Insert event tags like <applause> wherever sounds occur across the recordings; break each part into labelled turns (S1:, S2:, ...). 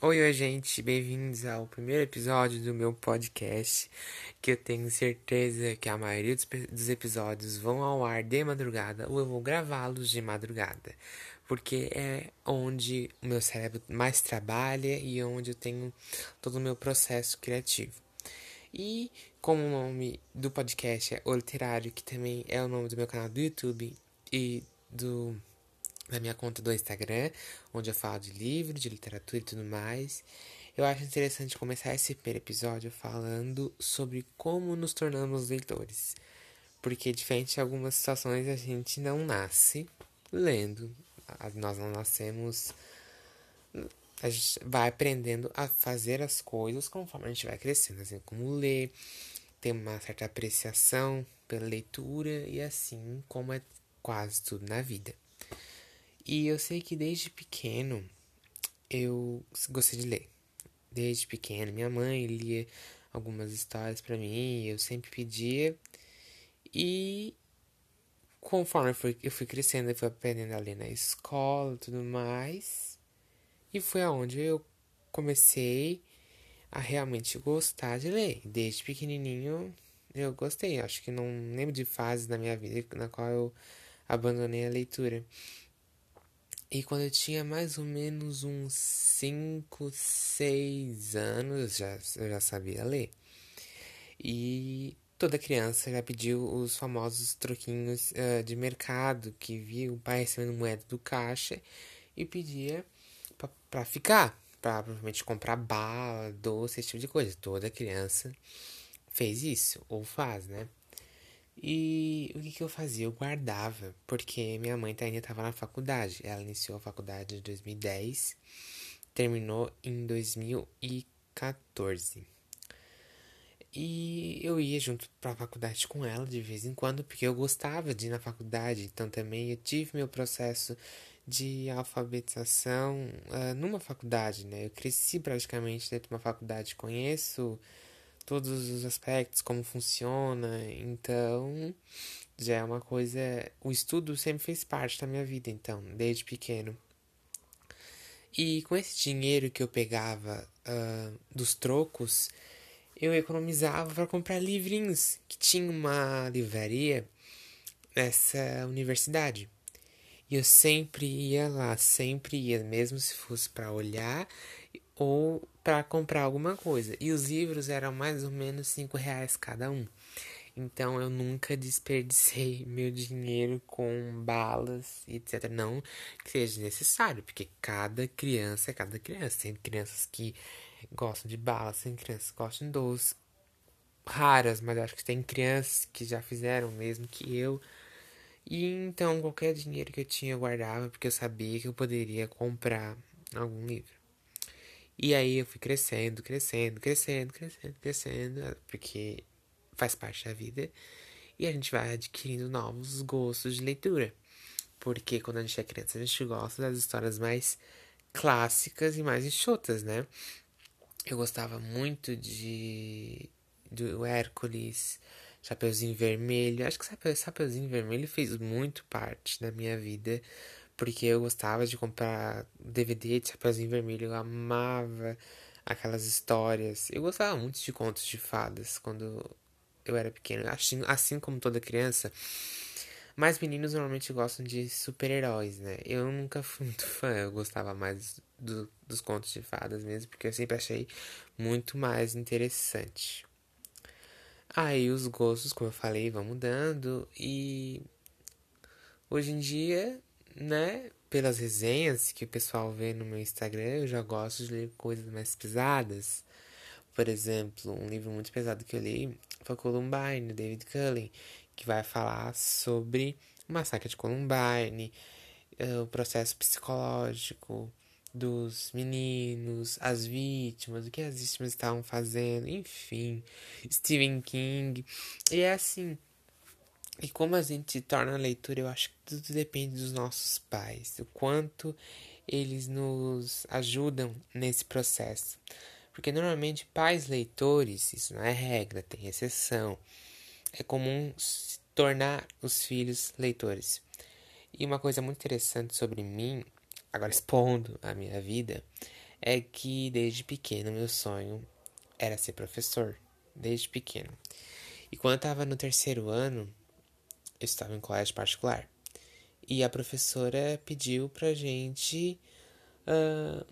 S1: Oi, oi, gente, bem-vindos ao primeiro episódio do meu podcast. Que eu tenho certeza que a maioria dos, episódios vão ao ar de madrugada ou eu vou gravá-los de madrugada, porque é onde o meu cérebro mais trabalha e onde eu tenho todo o meu processo criativo. E como o nome do podcast é O Literário, que também é o nome do meu canal do YouTube e do na minha conta do Instagram, onde eu falo de livro, de literatura e tudo mais. Eu acho interessante começar esse primeiro episódio falando sobre como nos tornamos leitores. Porque, diferente de algumas situações, a gente não nasce lendo. Nós não nascemos. A gente vai aprendendo a fazer as coisas conforme a gente vai crescendo, assim como ler, ter uma certa apreciação pela leitura e assim como é quase tudo na vida. E eu sei que desde pequeno eu gostei de ler. Desde pequeno, minha mãe lia algumas histórias para mim, eu sempre pedia. E conforme eu fui, eu fui crescendo, eu fui aprendendo a ler na escola e tudo mais. E foi aonde eu comecei a realmente gostar de ler. Desde pequenininho eu gostei. Acho que não lembro de fases na minha vida na qual eu abandonei a leitura. E quando eu tinha mais ou menos uns 5, 6 anos, já, eu já sabia ler. E toda criança já pediu os famosos troquinhos uh, de mercado, que via o pai recebendo moeda do caixa e pedia para ficar, para provavelmente comprar bala, doce, esse tipo de coisa. Toda criança fez isso, ou faz, né? E o que, que eu fazia? Eu guardava, porque minha mãe ainda estava na faculdade. Ela iniciou a faculdade em 2010, terminou em 2014. E eu ia junto para a faculdade com ela de vez em quando, porque eu gostava de ir na faculdade. Então também eu tive meu processo de alfabetização uh, numa faculdade, né? Eu cresci praticamente dentro de uma faculdade, conheço todos os aspectos, como funciona. Então, já é uma coisa. O estudo sempre fez parte da minha vida, então, desde pequeno. E com esse dinheiro que eu pegava uh, dos trocos, eu economizava para comprar livrinhos, que tinha uma livraria nessa universidade. E eu sempre ia lá, sempre ia, mesmo se fosse para olhar ou para comprar alguma coisa. E os livros eram mais ou menos cinco reais cada um. Então eu nunca desperdicei <laughs> meu dinheiro com balas e etc. Não que seja necessário, porque cada criança é cada criança. Tem crianças que gostam de balas, tem crianças que gostam de doces. Raras, mas acho que tem crianças que já fizeram mesmo que eu. E então qualquer dinheiro que eu tinha eu guardava, porque eu sabia que eu poderia comprar algum livro. E aí eu fui crescendo, crescendo, crescendo, crescendo, crescendo, porque faz parte da vida. E a gente vai adquirindo novos gostos de leitura. Porque quando a gente é criança, a gente gosta das histórias mais clássicas e mais enxutas, né? Eu gostava muito de do Hércules, Chapeuzinho Vermelho. Acho que Chapeuzinho Vermelho fez muito parte da minha vida porque eu gostava de comprar DVD de Chapeuzinho Vermelho, eu amava aquelas histórias. Eu gostava muito de contos de fadas quando eu era pequeno, assim, assim como toda criança. Mas meninos normalmente gostam de super-heróis, né? Eu nunca fui muito <laughs> fã, eu gostava mais do, dos contos de fadas mesmo, porque eu sempre achei muito mais interessante. Aí os gostos, como eu falei, vão mudando e hoje em dia né, pelas resenhas que o pessoal vê no meu Instagram, eu já gosto de ler coisas mais pesadas. Por exemplo, um livro muito pesado que eu li foi Columbine, David Cullen, que vai falar sobre o massacre de Columbine, eh, o processo psicológico dos meninos, as vítimas, o que as vítimas estavam fazendo, enfim, Stephen King. E é assim, e como a gente se torna a leitura, eu acho que tudo depende dos nossos pais, o quanto eles nos ajudam nesse processo. Porque normalmente pais leitores, isso não é regra, tem exceção. É comum se tornar os filhos leitores. E uma coisa muito interessante sobre mim, agora expondo a minha vida, é que desde pequeno meu sonho era ser professor, desde pequeno. E quando eu estava no terceiro ano, eu estava em colégio particular. E a professora pediu pra gente uh,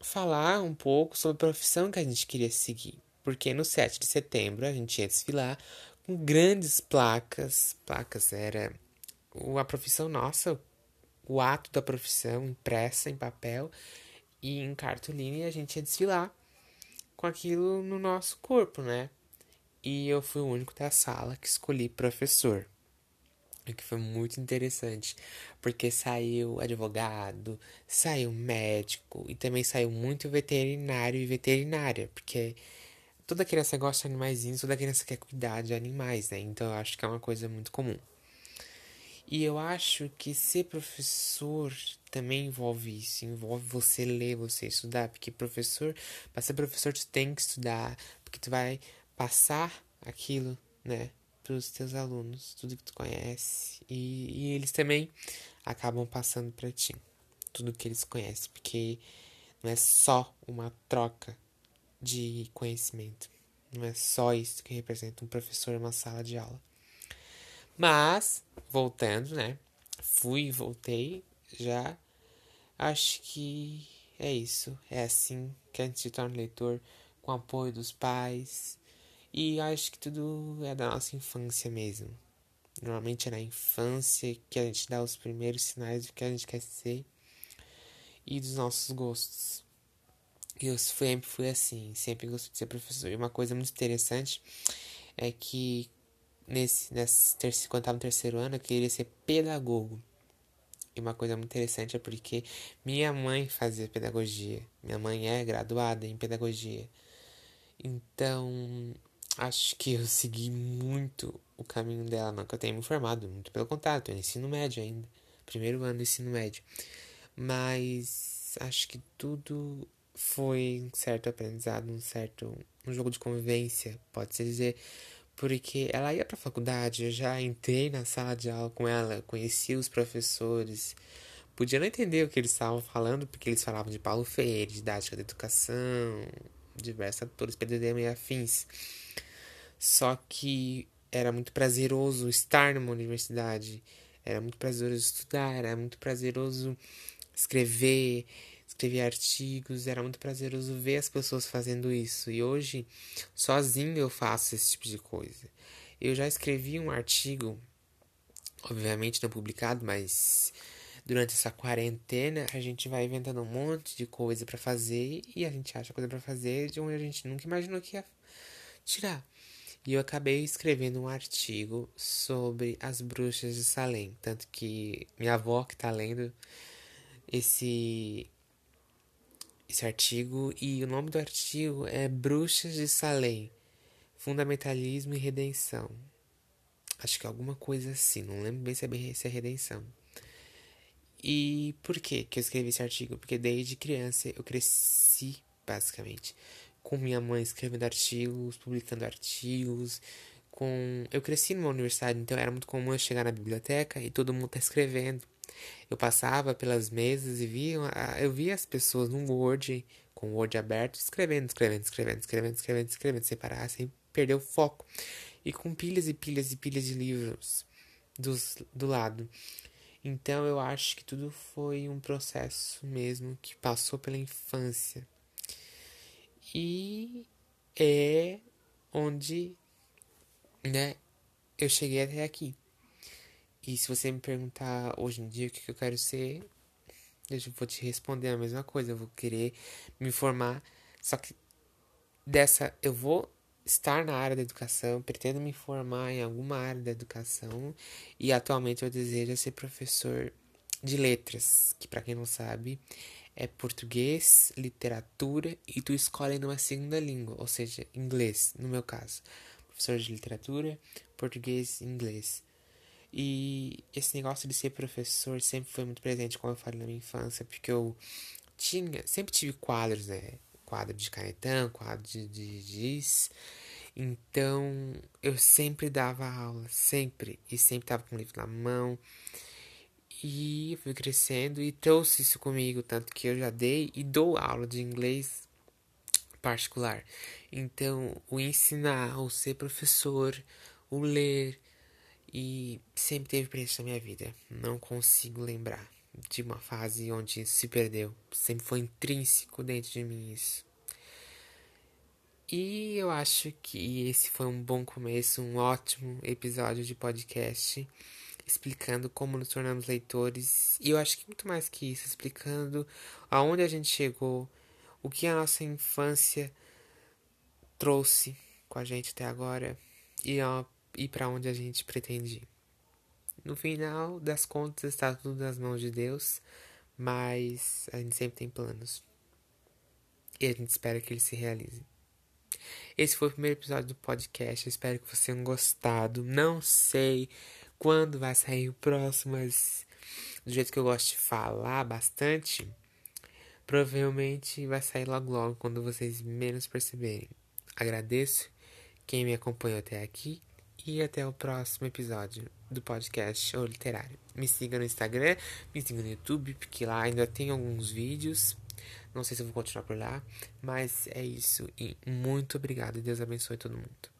S1: falar um pouco sobre a profissão que a gente queria seguir. Porque no 7 de setembro a gente ia desfilar com grandes placas. Placas era a profissão nossa, o ato da profissão impressa em papel e em cartolina e a gente ia desfilar com aquilo no nosso corpo, né? E eu fui o único da sala que escolhi professor. O que foi muito interessante, porque saiu advogado, saiu médico e também saiu muito veterinário e veterinária, porque toda criança gosta de animaizinhos, toda criança quer cuidar de animais, né? Então eu acho que é uma coisa muito comum. E eu acho que ser professor também envolve isso, envolve você ler, você estudar, porque professor, para ser professor tu tem que estudar, porque tu vai passar aquilo, né, para os teus alunos, tudo que tu conhece, e, e eles também acabam passando para ti tudo que eles conhecem, porque não é só uma troca de conhecimento, não é só isso que representa um professor uma sala de aula. Mas, voltando, né? Fui voltei já. Acho que é isso. É assim que a gente se torna leitor, com apoio dos pais. E acho que tudo é da nossa infância mesmo. Normalmente é na infância que a gente dá os primeiros sinais do que a gente quer ser e dos nossos gostos. E eu sempre fui assim, sempre gostei de ser professor. E uma coisa muito interessante é que nesse, nesse terceiro, quando estava no terceiro ano, eu queria ser pedagogo. E uma coisa muito interessante é porque minha mãe fazia pedagogia. Minha mãe é graduada em pedagogia. Então, acho que eu segui muito o caminho dela. Não que eu tenha me formado, muito pelo contrário, estou no ensino médio ainda. Primeiro ano do ensino médio. Mas acho que tudo foi um certo aprendizado, um certo um jogo de convivência, pode-se dizer, porque ela ia para a faculdade, eu já entrei na sala de aula com ela, conheci os professores, podia não entender o que eles estavam falando, porque eles falavam de Paulo Freire, didática da educação, diversos atores, PDD e afins. Só que era muito prazeroso estar numa universidade, era muito prazeroso estudar, era muito prazeroso escrever, escrever artigos, era muito prazeroso ver as pessoas fazendo isso. E hoje, sozinho eu faço esse tipo de coisa. Eu já escrevi um artigo, obviamente não publicado, mas durante essa quarentena a gente vai inventando um monte de coisa para fazer e a gente acha coisa para fazer de onde a gente nunca imaginou que ia tirar. E eu acabei escrevendo um artigo sobre as bruxas de Salem, tanto que minha avó que tá lendo esse esse artigo e o nome do artigo é Bruxas de Salem, Fundamentalismo e Redenção. Acho que é alguma coisa assim, não lembro bem se é, se é redenção. E por que que eu escrevi esse artigo? Porque desde criança eu cresci, basicamente, com minha mãe escrevendo artigos, publicando artigos, com... Eu cresci numa universidade, então era muito comum eu chegar na biblioteca e todo mundo tá escrevendo. Eu passava pelas mesas e via, eu via as pessoas no Word, com o Word aberto, escrevendo, escrevendo, escrevendo, escrevendo, escrevendo, escrevendo, sem parar, sem perder o foco. E com pilhas e pilhas e pilhas de livros dos, do lado. Então eu acho que tudo foi um processo mesmo que passou pela infância. E é onde, né, eu cheguei até aqui. E se você me perguntar hoje em dia o que eu quero ser, eu vou te responder a mesma coisa. Eu vou querer me formar. Só que dessa eu vou estar na área da educação, pretendo me formar em alguma área da educação e atualmente eu desejo ser professor de letras, que para quem não sabe é português, literatura e tu escolhe numa segunda língua, ou seja, inglês, no meu caso. Professor de literatura, português e inglês. E esse negócio de ser professor sempre foi muito presente, como eu falei na minha infância, porque eu tinha, sempre tive quadros, né? Quadro de canetão, quadro de, de giz. Então, eu sempre dava aula, sempre. E sempre tava com o livro na mão. E fui crescendo e trouxe isso comigo, tanto que eu já dei e dou aula de inglês particular. Então, o ensinar, o ser professor, o ler, e sempre teve presente na minha vida. Não consigo lembrar de uma fase onde se perdeu. Sempre foi intrínseco dentro de mim isso. E eu acho que esse foi um bom começo, um ótimo episódio de podcast explicando como nos tornamos leitores. E eu acho que muito mais que isso, explicando aonde a gente chegou, o que a nossa infância trouxe com a gente até agora e, e para onde a gente pretende ir. No final das contas, está tudo nas mãos de Deus, mas a gente sempre tem planos. E a gente espera que eles se realizem. Esse foi o primeiro episódio do podcast. Eu espero que vocês tenham gostado. Não sei quando vai sair o próximo, mas do jeito que eu gosto de falar bastante, provavelmente vai sair logo logo quando vocês menos perceberem. Agradeço quem me acompanhou até aqui e até o próximo episódio do podcast O Literário. Me siga no Instagram, me siga no YouTube, porque lá ainda tem alguns vídeos. Não sei se eu vou continuar por lá, mas é isso. E muito obrigado. Deus abençoe todo mundo.